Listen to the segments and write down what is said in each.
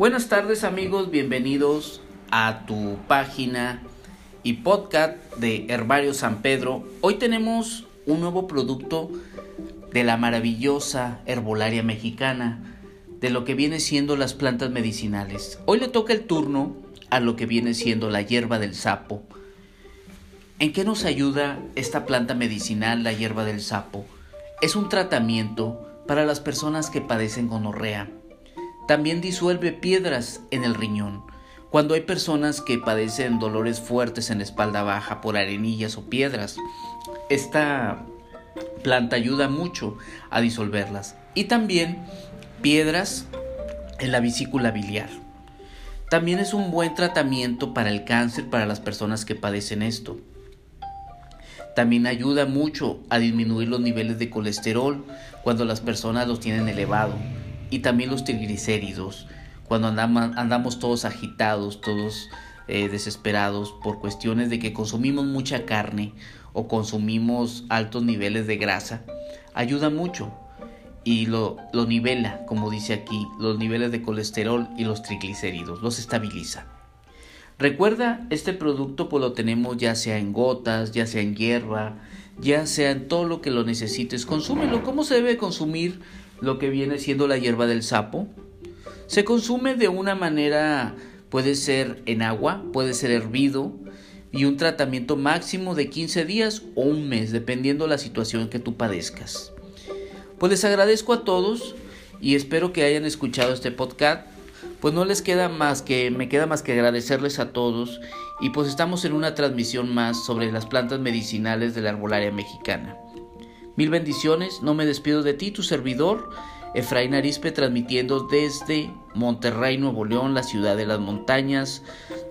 Buenas tardes amigos, bienvenidos a tu página y podcast de Herbario San Pedro. Hoy tenemos un nuevo producto de la maravillosa herbolaria mexicana, de lo que viene siendo las plantas medicinales. Hoy le toca el turno a lo que viene siendo la hierba del sapo. ¿En qué nos ayuda esta planta medicinal, la hierba del sapo? Es un tratamiento para las personas que padecen gonorrea. También disuelve piedras en el riñón. Cuando hay personas que padecen dolores fuertes en la espalda baja por arenillas o piedras, esta planta ayuda mucho a disolverlas. Y también piedras en la vesícula biliar. También es un buen tratamiento para el cáncer para las personas que padecen esto. También ayuda mucho a disminuir los niveles de colesterol cuando las personas los tienen elevado y también los triglicéridos cuando andamos, todos agitados, todos eh, desesperados por cuestiones de que consumimos mucha carne o consumimos altos niveles de grasa, ayuda mucho y lo, lo nivela, como dice aquí, los niveles de colesterol y los triglicéridos, los estabiliza. Recuerda, este producto pues lo tenemos ya sea en gotas, ya sea en hierba, ya sea en todo lo que lo necesites. Consúmelo. ¿Cómo se debe consumir lo que viene siendo la hierba del sapo? Se consume de una manera, puede ser en agua, puede ser hervido y un tratamiento máximo de 15 días o un mes, dependiendo la situación que tú padezcas. Pues les agradezco a todos y espero que hayan escuchado este podcast pues no les queda más que, me queda más que agradecerles a todos y pues estamos en una transmisión más sobre las plantas medicinales de la arbolaria mexicana. Mil bendiciones, no me despido de ti, tu servidor, Efraín Arispe, transmitiendo desde Monterrey, Nuevo León, la ciudad de las montañas,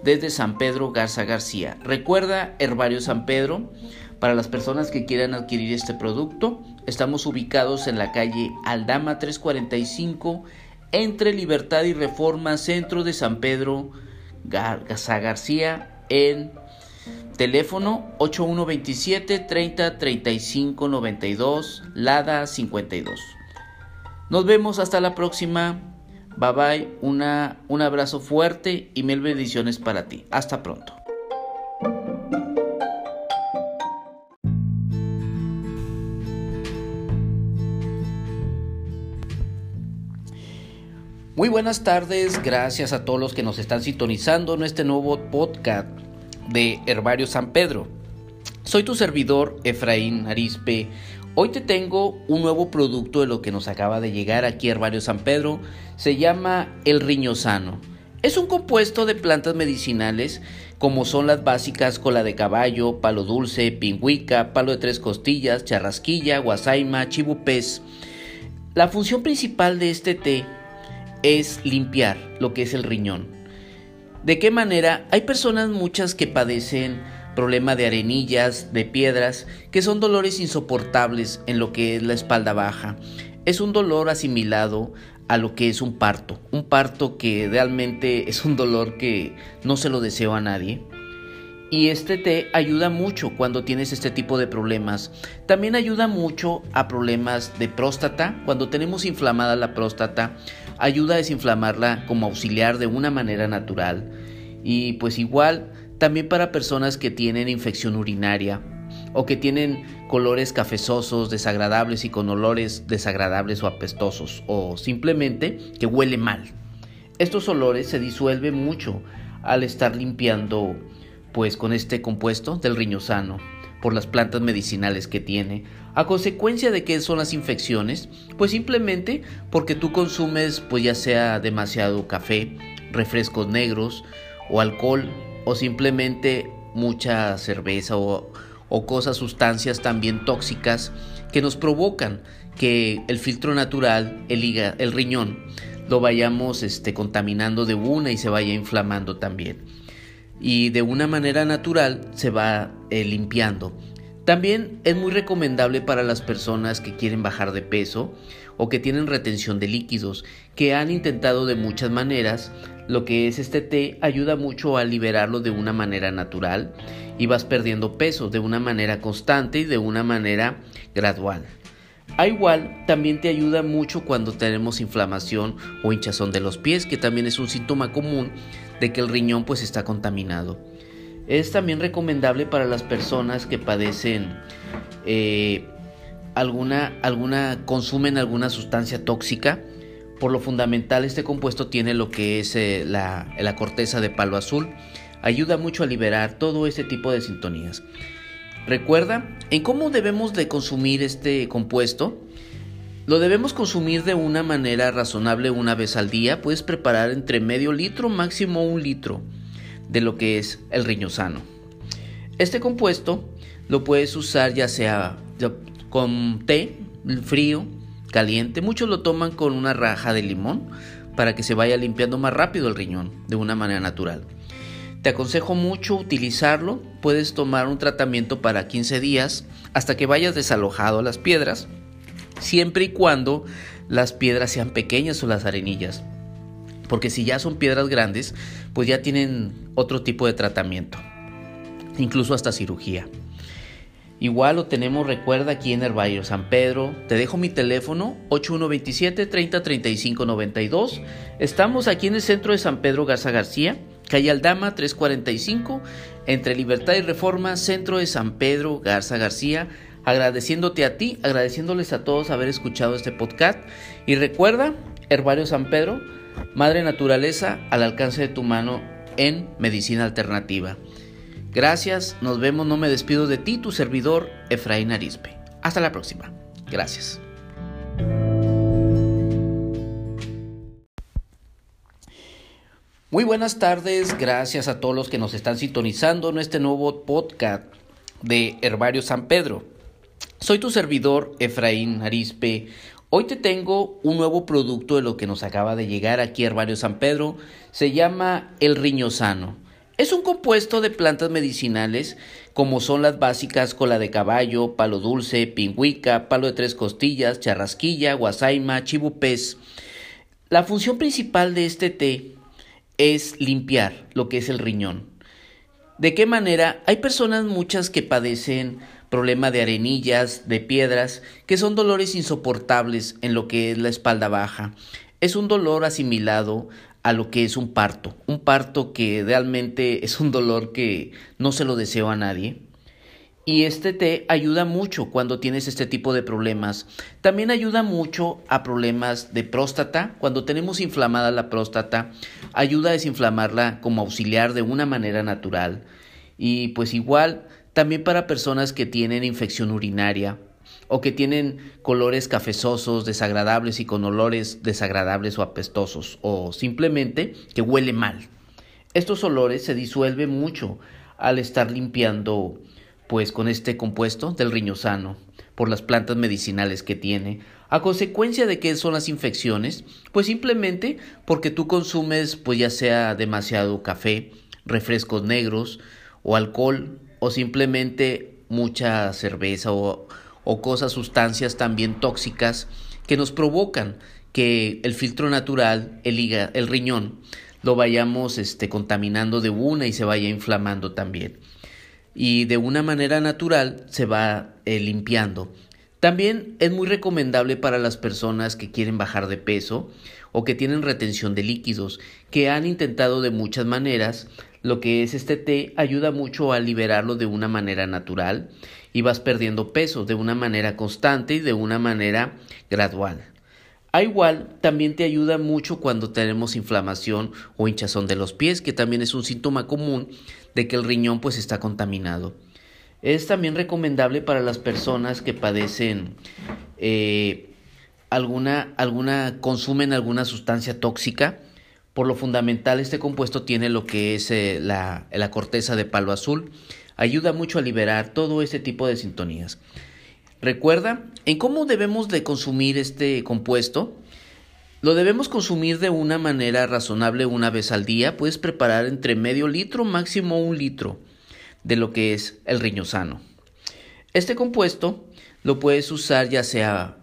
desde San Pedro Garza García. Recuerda, Herbario San Pedro, para las personas que quieran adquirir este producto, estamos ubicados en la calle Aldama 345 entre Libertad y Reforma, centro de San Pedro Garza García, en teléfono 8127 30 35 92, Lada 52. Nos vemos hasta la próxima. Bye bye, una, un abrazo fuerte y mil bendiciones para ti. Hasta pronto. Muy buenas tardes, gracias a todos los que nos están sintonizando en este nuevo podcast de Herbario San Pedro. Soy tu servidor Efraín Arispe. Hoy te tengo un nuevo producto de lo que nos acaba de llegar aquí Herbario San Pedro. Se llama el riñosano. Es un compuesto de plantas medicinales como son las básicas cola de caballo, palo dulce, pingüica, palo de tres costillas, charrasquilla, guasaima, chibupés. La función principal de este té es limpiar lo que es el riñón. ¿De qué manera? Hay personas muchas que padecen problema de arenillas, de piedras, que son dolores insoportables en lo que es la espalda baja. Es un dolor asimilado a lo que es un parto, un parto que realmente es un dolor que no se lo deseo a nadie. Y este té ayuda mucho cuando tienes este tipo de problemas. También ayuda mucho a problemas de próstata. Cuando tenemos inflamada la próstata, ayuda a desinflamarla como auxiliar de una manera natural. Y pues igual, también para personas que tienen infección urinaria o que tienen colores cafezosos, desagradables y con olores desagradables o apestosos o simplemente que huele mal. Estos olores se disuelven mucho al estar limpiando pues con este compuesto del riñosano por las plantas medicinales que tiene. A consecuencia de que son las infecciones, pues simplemente porque tú consumes pues ya sea demasiado café, refrescos negros o alcohol o simplemente mucha cerveza o, o cosas, sustancias también tóxicas que nos provocan que el filtro natural, el, el riñón, lo vayamos este, contaminando de una y se vaya inflamando también y de una manera natural se va eh, limpiando. También es muy recomendable para las personas que quieren bajar de peso o que tienen retención de líquidos, que han intentado de muchas maneras. Lo que es este té ayuda mucho a liberarlo de una manera natural y vas perdiendo peso de una manera constante y de una manera gradual. A igual, también te ayuda mucho cuando tenemos inflamación o hinchazón de los pies, que también es un síntoma común de que el riñón pues está contaminado. Es también recomendable para las personas que padecen eh, alguna, consumen alguna sustancia tóxica. Por lo fundamental, este compuesto tiene lo que es eh, la, la corteza de palo azul. Ayuda mucho a liberar todo este tipo de sintonías. Recuerda, en cómo debemos de consumir este compuesto. Lo debemos consumir de una manera razonable una vez al día. Puedes preparar entre medio litro, máximo un litro de lo que es el riñosano. Este compuesto lo puedes usar ya sea con té, frío, caliente. Muchos lo toman con una raja de limón para que se vaya limpiando más rápido el riñón de una manera natural. Te aconsejo mucho utilizarlo. Puedes tomar un tratamiento para 15 días hasta que vayas desalojado las piedras, siempre y cuando las piedras sean pequeñas o las arenillas. Porque si ya son piedras grandes, pues ya tienen otro tipo de tratamiento, incluso hasta cirugía. Igual lo tenemos, recuerda, aquí en Herbario San Pedro. Te dejo mi teléfono 8127 3035 92. Estamos aquí en el centro de San Pedro Garza García calle Aldama 345, entre Libertad y Reforma, centro de San Pedro Garza García. Agradeciéndote a ti, agradeciéndoles a todos haber escuchado este podcast. Y recuerda, Herbario San Pedro, Madre Naturaleza al alcance de tu mano en Medicina Alternativa. Gracias, nos vemos, no me despido de ti, tu servidor Efraín Arispe. Hasta la próxima. Gracias. Muy buenas tardes, gracias a todos los que nos están sintonizando en este nuevo podcast de Herbario San Pedro. Soy tu servidor Efraín Arispe. Hoy te tengo un nuevo producto de lo que nos acaba de llegar aquí a Herbario San Pedro. Se llama el riñosano. Es un compuesto de plantas medicinales como son las básicas cola de caballo, palo dulce, pingüica, palo de tres costillas, charrasquilla, guasaima, chibupés. La función principal de este té es limpiar lo que es el riñón. ¿De qué manera? Hay personas muchas que padecen problema de arenillas, de piedras, que son dolores insoportables en lo que es la espalda baja. Es un dolor asimilado a lo que es un parto, un parto que realmente es un dolor que no se lo deseo a nadie. Y este té ayuda mucho cuando tienes este tipo de problemas. También ayuda mucho a problemas de próstata. Cuando tenemos inflamada la próstata, ayuda a desinflamarla como auxiliar de una manera natural. Y pues igual, también para personas que tienen infección urinaria o que tienen colores cafezosos, desagradables y con olores desagradables o apestosos o simplemente que huele mal. Estos olores se disuelven mucho al estar limpiando pues con este compuesto del riñosano, por las plantas medicinales que tiene, a consecuencia de que son las infecciones, pues simplemente porque tú consumes pues ya sea demasiado café, refrescos negros o alcohol o simplemente mucha cerveza o, o cosas, sustancias también tóxicas que nos provocan que el filtro natural, el, el riñón, lo vayamos este, contaminando de una y se vaya inflamando también y de una manera natural se va eh, limpiando. También es muy recomendable para las personas que quieren bajar de peso o que tienen retención de líquidos, que han intentado de muchas maneras. Lo que es este té ayuda mucho a liberarlo de una manera natural y vas perdiendo peso de una manera constante y de una manera gradual. A igual, también te ayuda mucho cuando tenemos inflamación o hinchazón de los pies, que también es un síntoma común de que el riñón pues está contaminado. Es también recomendable para las personas que padecen eh, alguna, alguna, consumen alguna sustancia tóxica. Por lo fundamental, este compuesto tiene lo que es eh, la, la corteza de palo azul. Ayuda mucho a liberar todo este tipo de sintonías. Recuerda, en cómo debemos de consumir este compuesto. Lo debemos consumir de una manera razonable una vez al día. Puedes preparar entre medio litro, máximo un litro de lo que es el riñosano. Este compuesto lo puedes usar ya sea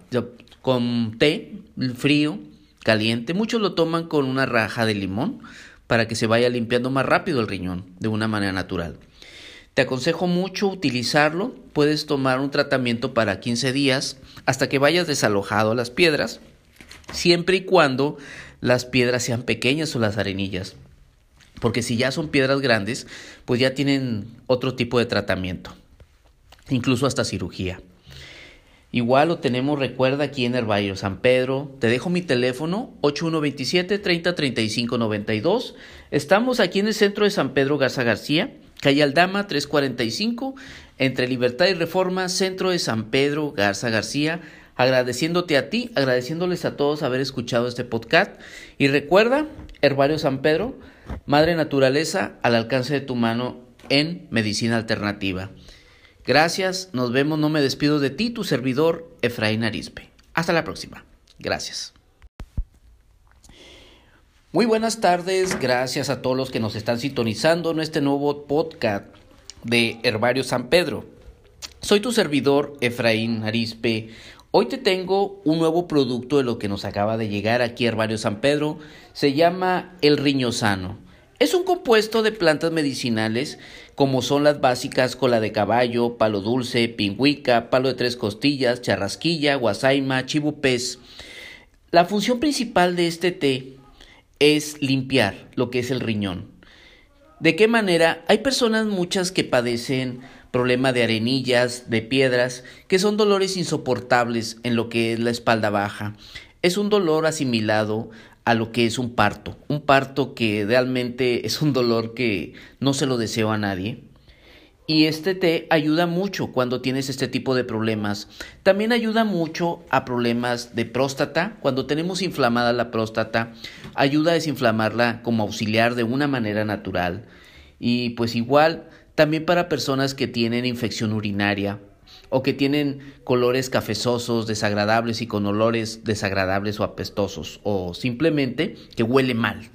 con té, frío, caliente. Muchos lo toman con una raja de limón para que se vaya limpiando más rápido el riñón de una manera natural. Te aconsejo mucho utilizarlo. Puedes tomar un tratamiento para 15 días hasta que vayas desalojado las piedras, siempre y cuando las piedras sean pequeñas o las arenillas. Porque si ya son piedras grandes, pues ya tienen otro tipo de tratamiento, incluso hasta cirugía. Igual lo tenemos, recuerda, aquí en Herbario San Pedro. Te dejo mi teléfono 8127 3035 92. Estamos aquí en el centro de San Pedro Garza García, calle Aldama 345, entre Libertad y Reforma, centro de San Pedro Garza García. Agradeciéndote a ti, agradeciéndoles a todos haber escuchado este podcast. Y recuerda, Herbario San Pedro, Madre Naturaleza al alcance de tu mano en medicina alternativa. Gracias, nos vemos, no me despido de ti, tu servidor Efraín Arispe. Hasta la próxima. Gracias. Muy buenas tardes, gracias a todos los que nos están sintonizando en este nuevo podcast de Herbario San Pedro. Soy tu servidor Efraín Arispe. Hoy te tengo un nuevo producto de lo que nos acaba de llegar aquí a Herbario San Pedro. Se llama el riñosano. Es un compuesto de plantas medicinales como son las básicas cola de caballo, palo dulce, pingüica, palo de tres costillas, charrasquilla, guasaima, chibupés. La función principal de este té es limpiar lo que es el riñón. ¿De qué manera? Hay personas muchas que padecen problema de arenillas, de piedras, que son dolores insoportables en lo que es la espalda baja. Es un dolor asimilado a lo que es un parto. Un parto que realmente es un dolor que no se lo deseo a nadie. Y este té ayuda mucho cuando tienes este tipo de problemas. También ayuda mucho a problemas de próstata. Cuando tenemos inflamada la próstata, ayuda a desinflamarla como auxiliar de una manera natural. Y pues igual, también para personas que tienen infección urinaria o que tienen colores cafezosos, desagradables y con olores desagradables o apestosos, o simplemente que huele mal.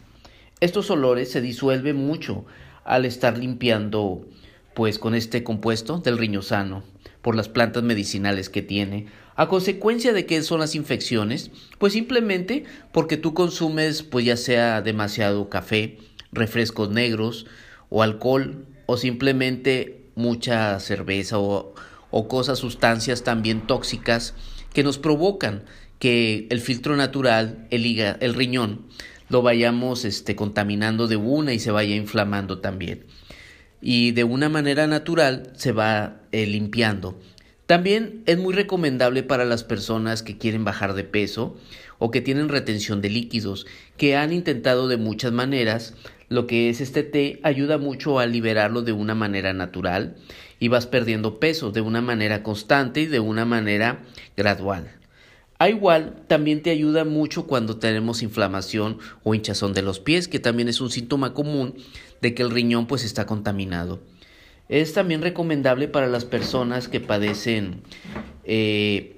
Estos olores se disuelven mucho al estar limpiando pues con este compuesto del riñosano por las plantas medicinales que tiene. A consecuencia de que son las infecciones, pues simplemente porque tú consumes pues ya sea demasiado café, refrescos negros o alcohol o simplemente mucha cerveza o o cosas, sustancias también tóxicas que nos provocan que el filtro natural, el, hígado, el riñón, lo vayamos este, contaminando de una y se vaya inflamando también. Y de una manera natural se va eh, limpiando. También es muy recomendable para las personas que quieren bajar de peso o que tienen retención de líquidos, que han intentado de muchas maneras. Lo que es este té ayuda mucho a liberarlo de una manera natural y vas perdiendo peso de una manera constante y de una manera gradual. A igual, también te ayuda mucho cuando tenemos inflamación o hinchazón de los pies, que también es un síntoma común de que el riñón pues está contaminado. Es también recomendable para las personas que padecen eh,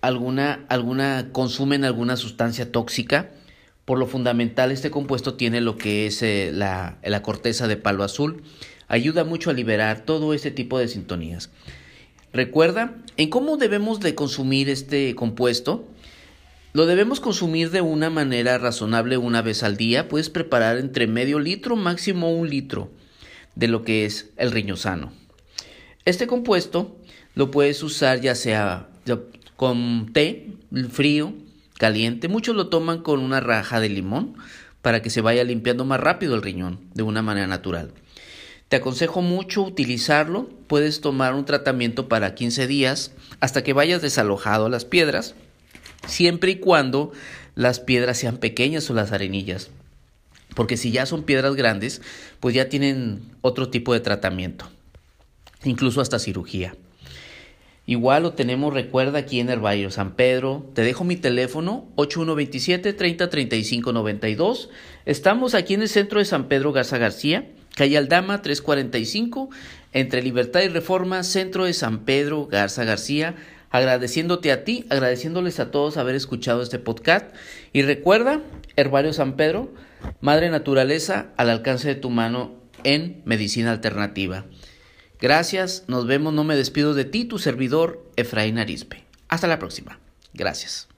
alguna, alguna, consumen alguna sustancia tóxica. Por lo fundamental, este compuesto tiene lo que es eh, la, la corteza de palo azul, ayuda mucho a liberar todo este tipo de sintonías. Recuerda, en cómo debemos de consumir este compuesto. Lo debemos consumir de una manera razonable una vez al día. Puedes preparar entre medio litro, máximo un litro de lo que es el riñosano. Este compuesto lo puedes usar ya sea con té frío, caliente. Muchos lo toman con una raja de limón para que se vaya limpiando más rápido el riñón de una manera natural. Te aconsejo mucho utilizarlo. Puedes tomar un tratamiento para 15 días hasta que vayas desalojado las piedras, siempre y cuando las piedras sean pequeñas o las arenillas. Porque si ya son piedras grandes, pues ya tienen otro tipo de tratamiento, incluso hasta cirugía. Igual lo tenemos, recuerda, aquí en Herbario San Pedro. Te dejo mi teléfono 8127 3035 92. Estamos aquí en el centro de San Pedro Garza García calle Aldama 345, entre Libertad y Reforma, centro de San Pedro Garza García. Agradeciéndote a ti, agradeciéndoles a todos haber escuchado este podcast. Y recuerda, Herbario San Pedro, Madre Naturaleza al alcance de tu mano en medicina alternativa. Gracias, nos vemos, no me despido de ti, tu servidor Efraín Arispe. Hasta la próxima. Gracias.